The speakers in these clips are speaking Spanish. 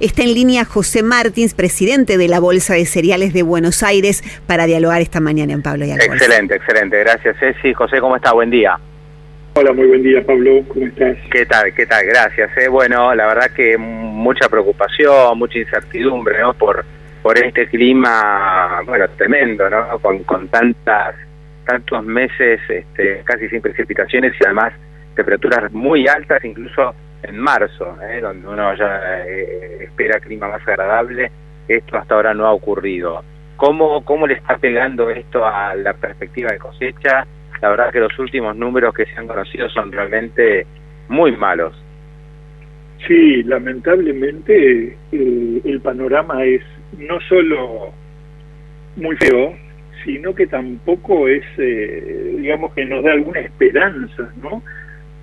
Está en línea José Martins, presidente de la Bolsa de Cereales de Buenos Aires, para dialogar esta mañana en Pablo y Alfonso. Excelente, excelente. Gracias, Ceci. José, ¿cómo está? Buen día. Hola, muy buen día, Pablo. ¿Cómo estás? ¿Qué tal? ¿Qué tal? Gracias. Eh. Bueno, la verdad que mucha preocupación, mucha incertidumbre, ¿no? Por por este clima, bueno, tremendo, ¿no? Con, con tantas tantos meses este, casi sin precipitaciones y además temperaturas muy altas, incluso en marzo, ¿eh? donde uno ya eh, espera clima más agradable, esto hasta ahora no ha ocurrido. ¿Cómo, ¿Cómo le está pegando esto a la perspectiva de cosecha? La verdad que los últimos números que se han conocido son realmente muy malos. Sí, lamentablemente eh, el panorama es no solo muy feo, sino que tampoco es, eh, digamos, que nos da alguna esperanza, ¿no?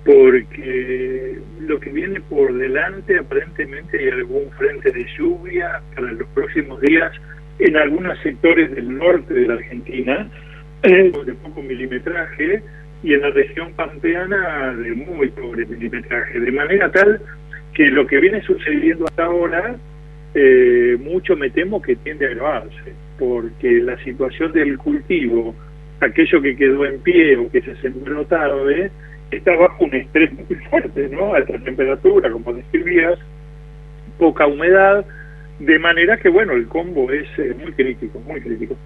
Porque lo que viene por delante aparentemente hay algún frente de lluvia para los próximos días en algunos sectores del norte de la Argentina eh, de poco milimetraje y en la región pampeana de muy pobre milimetraje, de manera tal que lo que viene sucediendo hasta ahora eh, mucho me temo que tiende a agravarse, porque la situación del cultivo, aquello que quedó en pie o que se sembró tarde, está bajo un estrés muy fuerte, ¿no? Alta temperatura, como describías, poca humedad, de manera que, bueno, el combo es eh, muy crítico, muy crítico.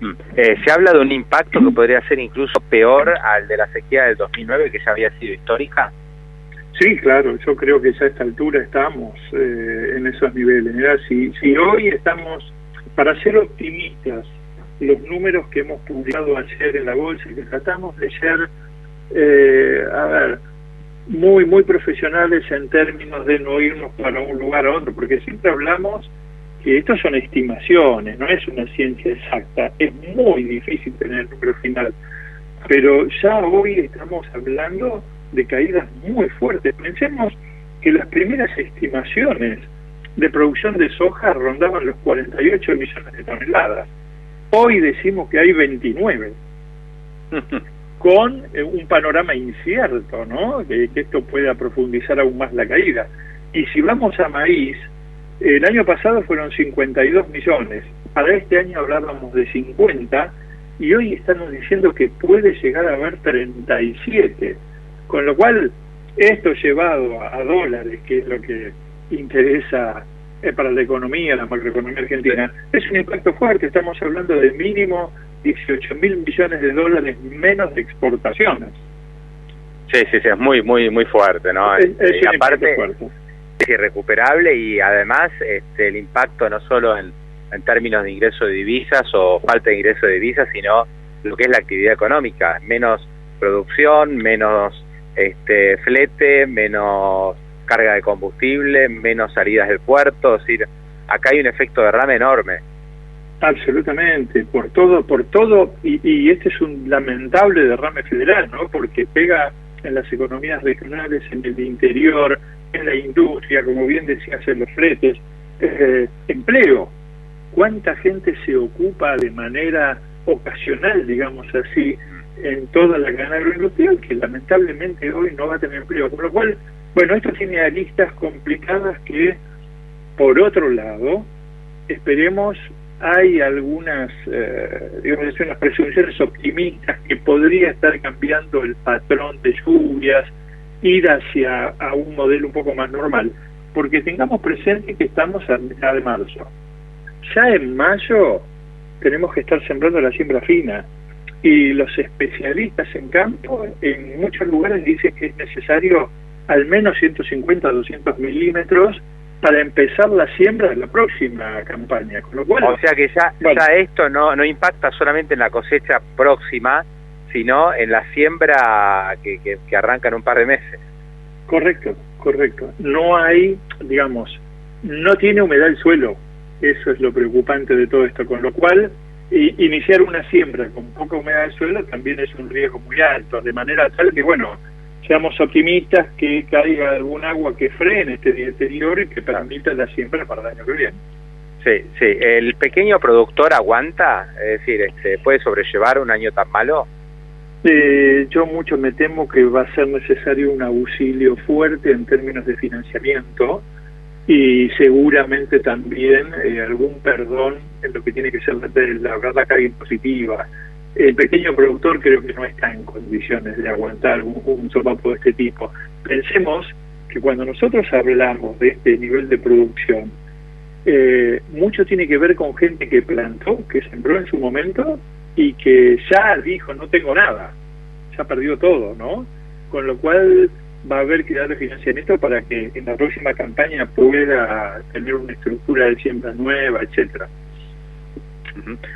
Mm. Eh, se habla de un impacto que podría ser incluso peor al de la sequía del 2009, que ya había sido histórica. Sí, claro, yo creo que ya a esta altura estamos eh, en esos niveles. Si, si hoy estamos, para ser optimistas, los números que hemos publicado ayer en la bolsa y que tratamos de ser eh, a ver, muy, muy profesionales en términos de no irnos para un lugar a otro, porque siempre hablamos que estas son estimaciones, no es una ciencia exacta, es muy difícil tener el número final, pero ya hoy estamos hablando de caídas muy fuertes. Pensemos que las primeras estimaciones de producción de soja rondaban los 48 millones de toneladas. Hoy decimos que hay 29. con eh, un panorama incierto, ¿no? Que, esto pueda profundizar aún más la caída. Y si vamos a maíz, el año pasado fueron 52 millones, para este año hablábamos de 50 y hoy estamos diciendo que puede llegar a haber 37, con lo cual esto llevado a, dólares, que es lo que interesa eh, para la economía, la macroeconomía argentina, es un impacto fuerte, estamos hablando de mínimo 18 mil millones de dólares menos de exportaciones. Sí, sí, sí, es muy, muy, muy fuerte, ¿no? Es, y aparte, es irrecuperable y además este, el impacto no solo en, en términos de ingreso de divisas o falta de ingreso de divisas, sino lo que es la actividad económica, menos producción, menos este, flete, menos carga de combustible, menos salidas del puerto, es decir, acá hay un efecto derrame enorme. Absolutamente, por todo, por todo, y, este es un lamentable derrame federal, ¿no? Porque pega en las economías regionales, en el interior, en la industria, como bien decías, en los fretes, eh, empleo. ¿Cuánta gente se ocupa de manera ocasional, digamos así, en toda la cadena agroindustrial que lamentablemente hoy no va a tener empleo? Con lo cual, bueno, esto tiene aristas complicadas que, por otro lado, esperemos hay algunas, eh, digamos, unas presunciones optimistas que podría estar cambiando el patrón de lluvias, ir hacia a un modelo un poco más normal, porque tengamos presente que estamos a mitad de marzo. Ya en mayo tenemos que estar sembrando la siembra fina y los especialistas en campo en muchos lugares dicen que es necesario al menos 150 200 milímetros para empezar la siembra de la próxima campaña. Con lo cual, o sea que ya, ya esto no, no impacta solamente en la cosecha próxima, sino en la siembra que, que, arranca en un par de meses. Correcto, correcto. No hay, digamos, no tiene humedad el suelo. Eso es lo preocupante de todo esto, con lo cual iniciar una siembra con poca humedad del suelo también es un riesgo muy alto, de manera tal que, bueno, seamos optimistas que caiga algún agua que frene este deterioro y que permita la siembra para el año que viene. Sí, sí. ¿El pequeño productor aguanta? Es decir, este, ¿puede sobrellevar un año tan malo? Eh, yo mucho me temo que va a ser necesario un auxilio fuerte en términos de financiamiento y seguramente también eh, algún perdón en lo que tiene que ser la, la carga impositiva. El pequeño productor creo que no está en condiciones de aguantar un, un sopapo de este tipo. Pensemos que cuando nosotros hablamos de este nivel de producción, eh, mucho tiene que ver con gente que plantó, que sembró en su momento y que ya dijo no tengo nada, ya perdió todo, ¿no? Con lo cual va a haber que darle financiamiento para que en la próxima campaña pueda tener una estructura de siembra nueva, etcétera.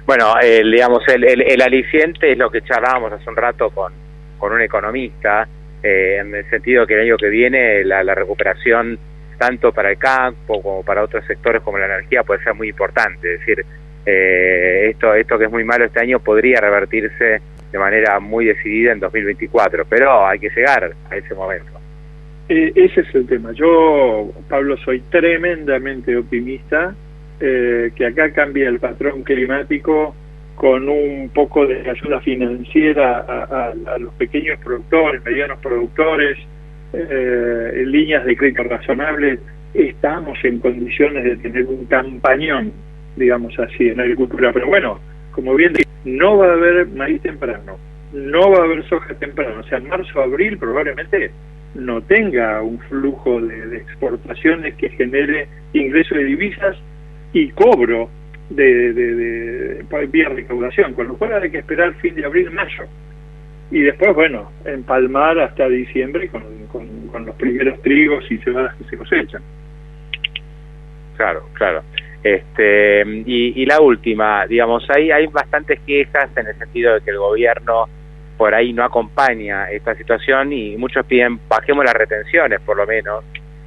Bueno, el, digamos, el, el, aliciente es lo que charlábamos hace un rato con, con un economista, eh, en el sentido que el año que viene la, la recuperación tanto para el campo como para otros sectores como la energía puede ser muy importante. Es decir, eh, esto, esto que es muy malo este año podría revertirse de manera muy decidida en 2024, pero hay que llegar a ese momento. Eh, ese es el tema. Yo, Pablo, soy tremendamente optimista eh, que acá cambie el patrón climático con un poco de ayuda financiera a los pequeños productores, medianos productores, eh, líneas de crédito razonables, estamos en condiciones de tener un campañón, digamos así, en agricultura. Pero bueno, como bien dije, no va a haber maíz temprano, no va a haber soja temprano. O sea, en marzo, abril probablemente no tenga un flujo de, exportaciones que genere ingreso de divisas y cobro de, de, vía recaudación, con lo cual hay que esperar fin de abril, mayo y después, bueno, empalmar hasta diciembre con, con, los primeros trigos y cebadas que se cosechan. Claro, claro. Este, y, y la última, digamos, hay, hay bastantes quejas en el sentido de que el gobierno por ahí no acompaña esta situación y muchos piden bajemos las retenciones por lo menos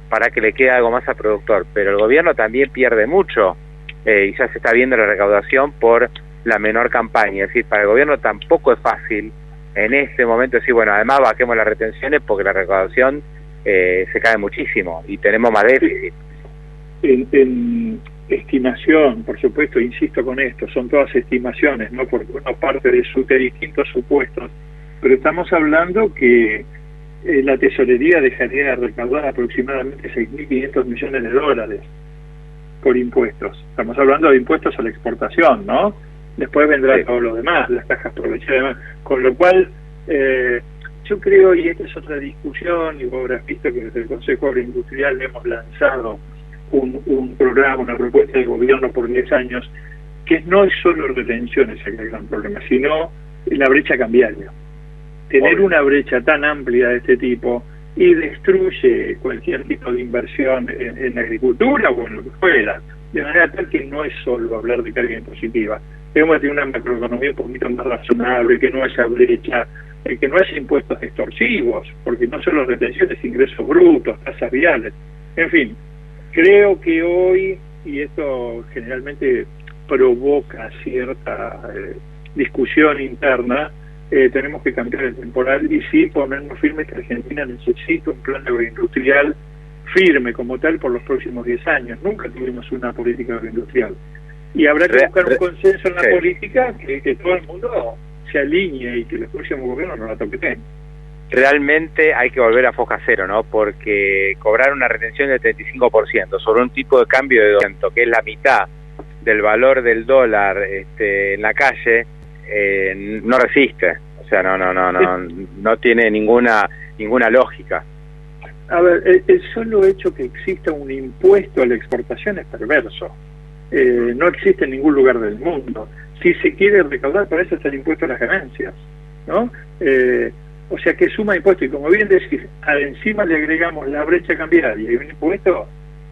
para que le quede algo más al productor, pero el gobierno también pierde mucho eh, y ya se está viendo la recaudación por la menor campaña, es decir, para el gobierno tampoco es fácil en este momento sí, bueno, además bajemos las retenciones porque la recaudación eh, se cae muchísimo y tenemos más déficit. En, estimación, por supuesto, insisto con esto, son todas estimaciones, ¿no? Porque uno parte de, sus distintos supuestos, pero estamos hablando que eh, la tesorería dejaría de recaudar aproximadamente 6.500 millones de dólares por impuestos. Estamos hablando de impuestos a la exportación, ¿no? Después vendrá todo lo demás, las cajas provinciales demás. Con lo cual, eh, yo creo, y esta es otra discusión, y vos habrás visto que desde el Consejo Agroindustrial hemos lanzado un, un programa, una propuesta de gobierno por 10 años, que no es solo retenciones el gran problema, sino la brecha cambiaria. Tener una brecha tan amplia de este tipo y destruye cualquier tipo de inversión en, en agricultura o en lo que fuera, de manera tal que no es solo hablar de carga impositiva, tenemos que tener una macroeconomía un poquito más razonable, que no haya brecha, eh, que no haya impuestos extorsivos, porque no solo retenciones, ingresos brutos, tasas viales, en fin, creo que hoy, y esto generalmente provoca cierta eh, discusión interna, eh, tenemos que cambiar el temporal y sí ponernos firmes que Argentina necesita un plan agroindustrial firme como tal por los próximos 10 años. Nunca tuvimos una política agroindustrial y habrá que buscar un consenso en la política que, todo el mundo se alinee y que el próximo gobierno no la toque Realmente hay que volver a foja cero, ¿no? Porque cobrar una retención del 35% sobre un tipo de cambio de 200, que es la mitad del valor del dólar este, en la calle, eh, no resiste. O sea, no, no, no, no, no tiene ninguna ninguna lógica. A ver, el solo hecho que exista un impuesto a la exportación es perverso. Eh, no existe en ningún lugar del mundo. Si se quiere recaudar, para eso está el impuesto a las ganancias, ¿no? Eh, o sea que suma impuesto y como bien decís, encima le agregamos la brecha cambiaria y un impuesto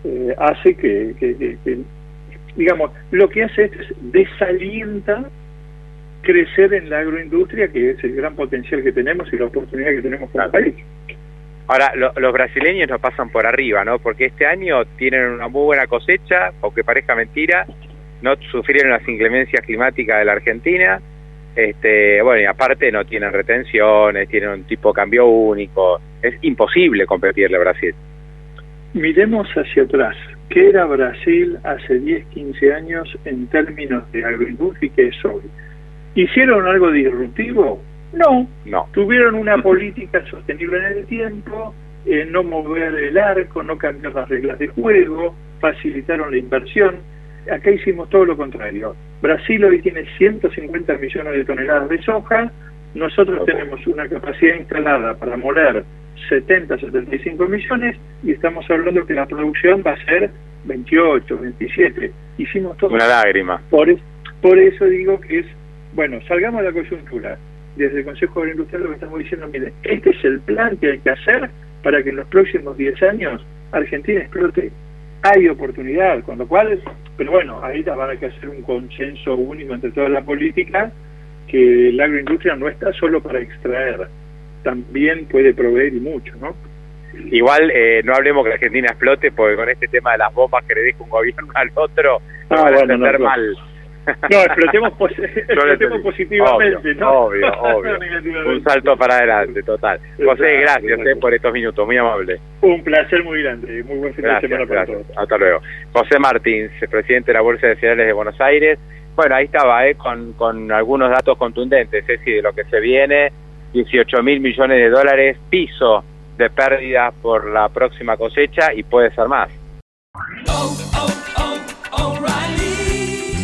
eh, hace que, digamos, lo que hace es desalienta crecer en la agroindustria, que es el gran potencial que tenemos y la oportunidad que tenemos para el país. Ahora, los brasileños nos pasan por arriba, ¿no? Porque este año tienen una muy buena cosecha, aunque parezca mentira, no sufrieron las inclemencias climáticas de la Argentina, este, bueno, y aparte no tienen retenciones, tienen un tipo de cambio único, es imposible competirle a Brasil. Miremos hacia atrás, ¿qué era Brasil hace 10, 15 años en términos de agroindustria y qué es hoy? ¿Hicieron algo disruptivo? No, no. Tuvieron una política sostenible en el tiempo, eh, no mover el arco, no cambiar las reglas de juego, facilitaron la inversión. Acá hicimos todo lo contrario. Brasil hoy tiene 150 millones de toneladas de soja, nosotros tenemos una capacidad instalada para moler 70, 75 millones y estamos hablando que la producción va a ser 28, 27. Hicimos todo. Una lágrima. Por, por eso digo que es, bueno, salgamos de la coyuntura desde el Consejo Agroindustrial lo que estamos diciendo, mire, este es el plan que hay que hacer para que en los próximos 10 años Argentina explote. Hay oportunidad, con lo cual, pero bueno, ahí va a que hacer un consenso único entre toda la política, que la agroindustria no está solo para extraer, también puede proveer y mucho, ¿no? Igual eh, no hablemos que Argentina explote, porque con este tema de las bombas que le deja un gobierno al otro, no ah, van a entender mal. No, explotemos, positivamente. Obvio, obvio. Un salto para adelante, total. José, gracias eh, por estos minutos, muy amable. Un placer muy grande, muy buen fin de semana para todos. Hasta luego. José Martins, presidente de la Bolsa de Cereales de Buenos Aires. Bueno, ahí estaba, eh, con, con algunos datos contundentes, es de lo que se viene, 18 mil millones de dólares, piso de pérdidas por la próxima cosecha y puede ser más.